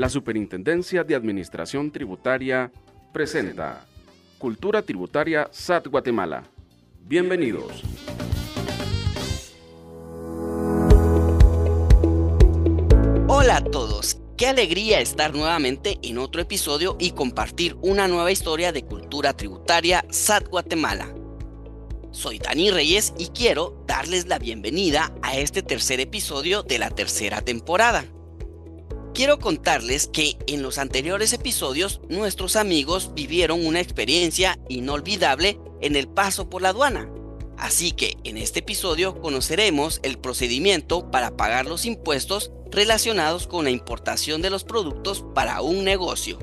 La Superintendencia de Administración Tributaria presenta Cultura Tributaria SAT Guatemala. Bienvenidos. Hola a todos, qué alegría estar nuevamente en otro episodio y compartir una nueva historia de cultura tributaria SAT Guatemala. Soy Dani Reyes y quiero darles la bienvenida a este tercer episodio de la tercera temporada. Quiero contarles que en los anteriores episodios nuestros amigos vivieron una experiencia inolvidable en el paso por la aduana. Así que en este episodio conoceremos el procedimiento para pagar los impuestos relacionados con la importación de los productos para un negocio.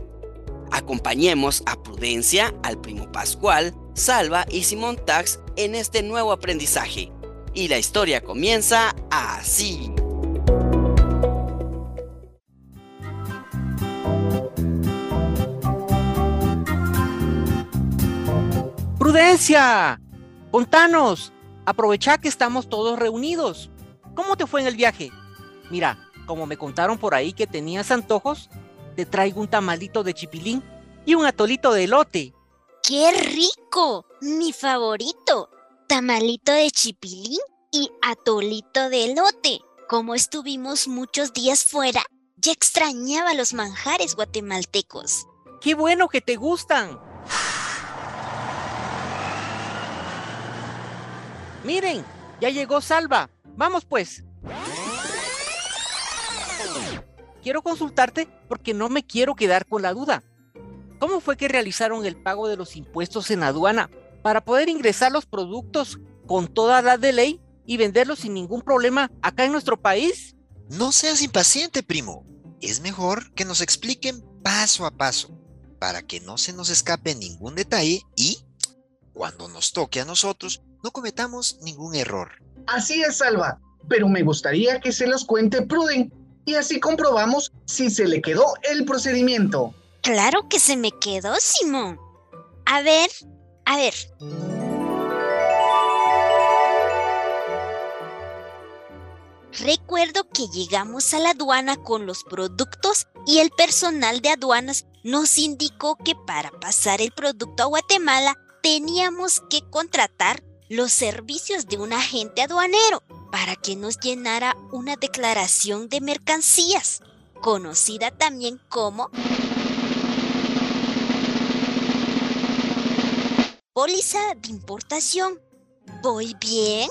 Acompañemos a Prudencia, al primo Pascual, Salva y Simón Tax en este nuevo aprendizaje. Y la historia comienza así. Prudencia, contanos, aprovecha que estamos todos reunidos. ¿Cómo te fue en el viaje? Mira, como me contaron por ahí que tenías antojos, te traigo un tamalito de chipilín y un atolito de elote. ¡Qué rico! Mi favorito. Tamalito de chipilín y atolito de elote. Como estuvimos muchos días fuera, ya extrañaba los manjares guatemaltecos. ¡Qué bueno que te gustan! Miren, ya llegó Salva. Vamos pues. Quiero consultarte porque no me quiero quedar con la duda. ¿Cómo fue que realizaron el pago de los impuestos en aduana para poder ingresar los productos con toda la de ley y venderlos sin ningún problema acá en nuestro país? No seas impaciente, primo. Es mejor que nos expliquen paso a paso para que no se nos escape ningún detalle y, cuando nos toque a nosotros, no cometamos ningún error. Así es, Salva, pero me gustaría que se los cuente Pruden y así comprobamos si se le quedó el procedimiento. Claro que se me quedó, Simón. A ver, a ver. Recuerdo que llegamos a la aduana con los productos y el personal de aduanas nos indicó que para pasar el producto a Guatemala teníamos que contratar los servicios de un agente aduanero para que nos llenara una declaración de mercancías, conocida también como póliza de importación. ¿Voy bien?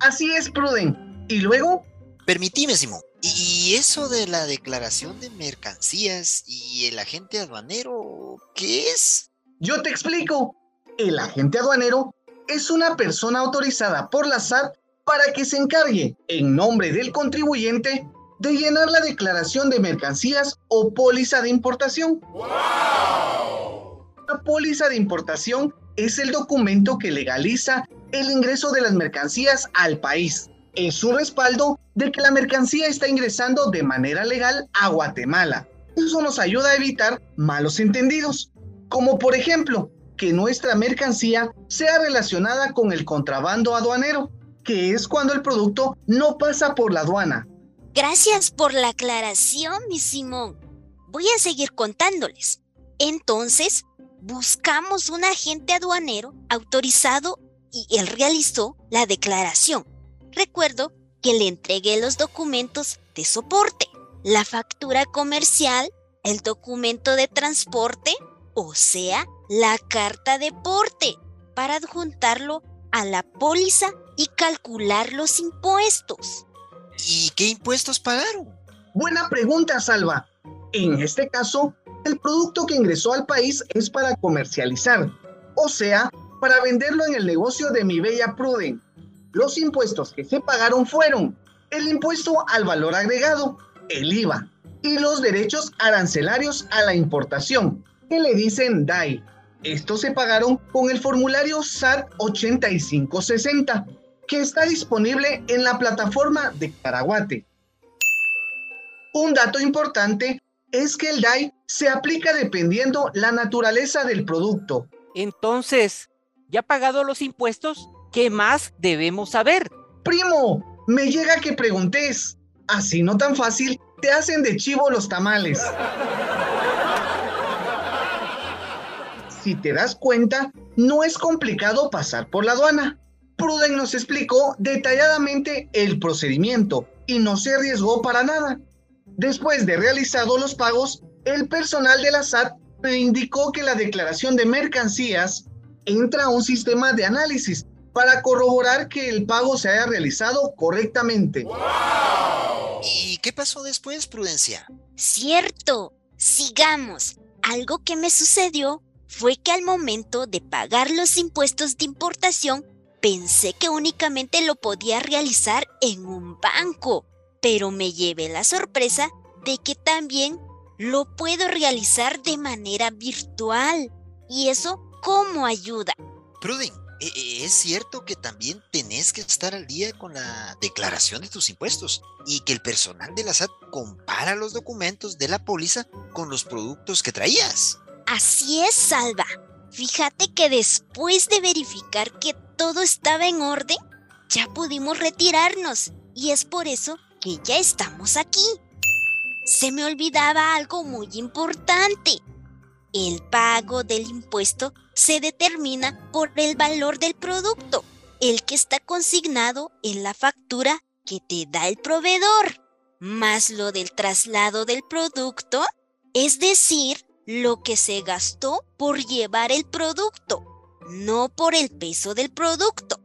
Así es, Pruden. ¿Y luego? Permitime, Simón. ¿Y eso de la declaración de mercancías y el agente aduanero, qué es? Yo te explico. El agente aduanero es una persona autorizada por la SAT para que se encargue, en nombre del contribuyente, de llenar la declaración de mercancías o póliza de importación. La póliza de importación es el documento que legaliza el ingreso de las mercancías al país. Es un respaldo de que la mercancía está ingresando de manera legal a Guatemala. Eso nos ayuda a evitar malos entendidos, como por ejemplo que nuestra mercancía sea relacionada con el contrabando aduanero, que es cuando el producto no pasa por la aduana. Gracias por la aclaración, mi Simón. Voy a seguir contándoles. Entonces, buscamos un agente aduanero autorizado y él realizó la declaración. Recuerdo que le entregué los documentos de soporte, la factura comercial, el documento de transporte, o sea, la carta de porte, para adjuntarlo a la póliza y calcular los impuestos. ¿Y qué impuestos pagaron? Buena pregunta, Salva. En este caso, el producto que ingresó al país es para comercializar, o sea, para venderlo en el negocio de mi bella Pruden. Los impuestos que se pagaron fueron el impuesto al valor agregado, el IVA, y los derechos arancelarios a la importación, que le dicen DAI. Estos se pagaron con el formulario SAT 8560, que está disponible en la plataforma de Caraguate. Un dato importante es que el DAI se aplica dependiendo la naturaleza del producto. Entonces, ¿ya pagado los impuestos? ¿Qué más debemos saber? Primo, me llega que preguntes. Así no tan fácil, te hacen de chivo los tamales. Si te das cuenta, no es complicado pasar por la aduana. Pruden nos explicó detalladamente el procedimiento y no se arriesgó para nada. Después de realizado los pagos, el personal de la SAT me indicó que la declaración de mercancías entra a un sistema de análisis para corroborar que el pago se haya realizado correctamente. ¿Y qué pasó después, Prudencia? Cierto, sigamos. Algo que me sucedió fue que al momento de pagar los impuestos de importación, pensé que únicamente lo podía realizar en un banco, pero me llevé la sorpresa de que también lo puedo realizar de manera virtual. ¿Y eso cómo ayuda? Pruden, e, es cierto que también tenés que estar al día con la declaración de tus impuestos y que el personal de la SAT compara los documentos de la póliza con los productos que traías. Así es, Salva. Fíjate que después de verificar que todo estaba en orden, ya pudimos retirarnos y es por eso que ya estamos aquí. Se me olvidaba algo muy importante. El pago del impuesto se determina por el valor del producto, el que está consignado en la factura que te da el proveedor, más lo del traslado del producto, es decir, lo que se gastó por llevar el producto, no por el peso del producto.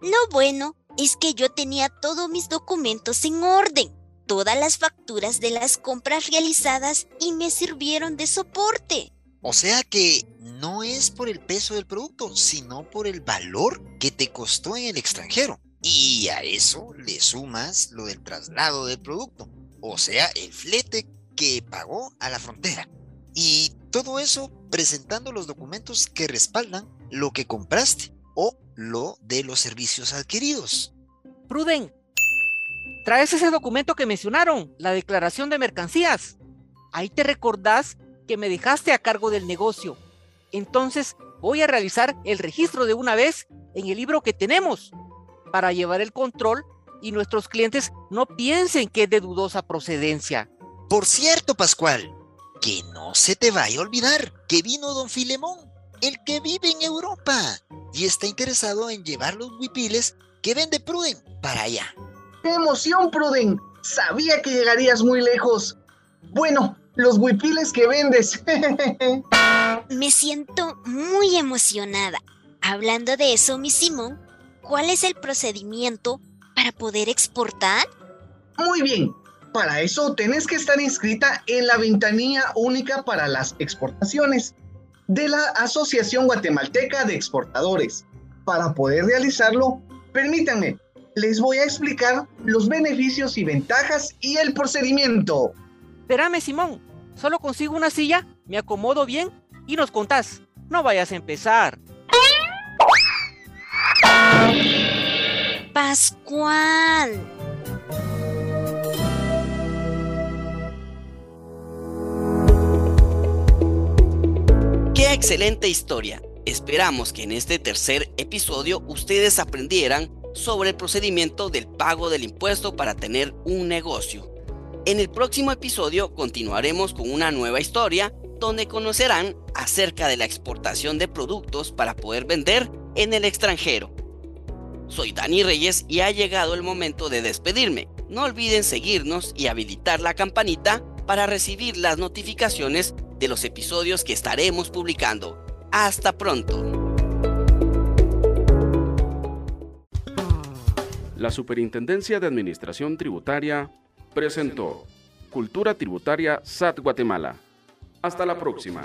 Lo bueno es que yo tenía todos mis documentos en orden, todas las facturas de las compras realizadas y me sirvieron de soporte. O sea que no es por el peso del producto, sino por el valor que te costó en el extranjero. Y a eso le sumas lo del traslado del producto, o sea, el flete que pagó a la frontera. Y todo eso presentando los documentos que respaldan lo que compraste o lo de los servicios adquiridos. Pruden, traes ese documento que mencionaron, la declaración de mercancías. Ahí te recordás que me dejaste a cargo del negocio. Entonces voy a realizar el registro de una vez en el libro que tenemos para llevar el control y nuestros clientes no piensen que es de dudosa procedencia. Por cierto, Pascual, que no se te vaya a olvidar que vino don Filemón, el que vive en Europa y está interesado en llevar los huipiles que vende Pruden para allá. ¡Qué emoción, Pruden! Sabía que llegarías muy lejos. Bueno, los huipiles que vendes. Me siento muy emocionada. Hablando de eso, mi Simón, ¿cuál es el procedimiento para poder exportar? Muy bien, para eso tenés que estar inscrita en la ventanilla única para las exportaciones de la Asociación Guatemalteca de Exportadores. Para poder realizarlo, permítanme, les voy a explicar los beneficios y ventajas y el procedimiento. Espérame, Simón, solo consigo una silla, me acomodo bien y nos contás. No vayas a empezar. Pascual. Excelente historia! Esperamos que en este tercer episodio ustedes aprendieran sobre el procedimiento del pago del impuesto para tener un negocio. En el próximo episodio continuaremos con una nueva historia donde conocerán acerca de la exportación de productos para poder vender en el extranjero. Soy Dani Reyes y ha llegado el momento de despedirme. No olviden seguirnos y habilitar la campanita para recibir las notificaciones de los episodios que estaremos publicando. Hasta pronto. La Superintendencia de Administración Tributaria presentó Cultura Tributaria SAT Guatemala. Hasta la próxima.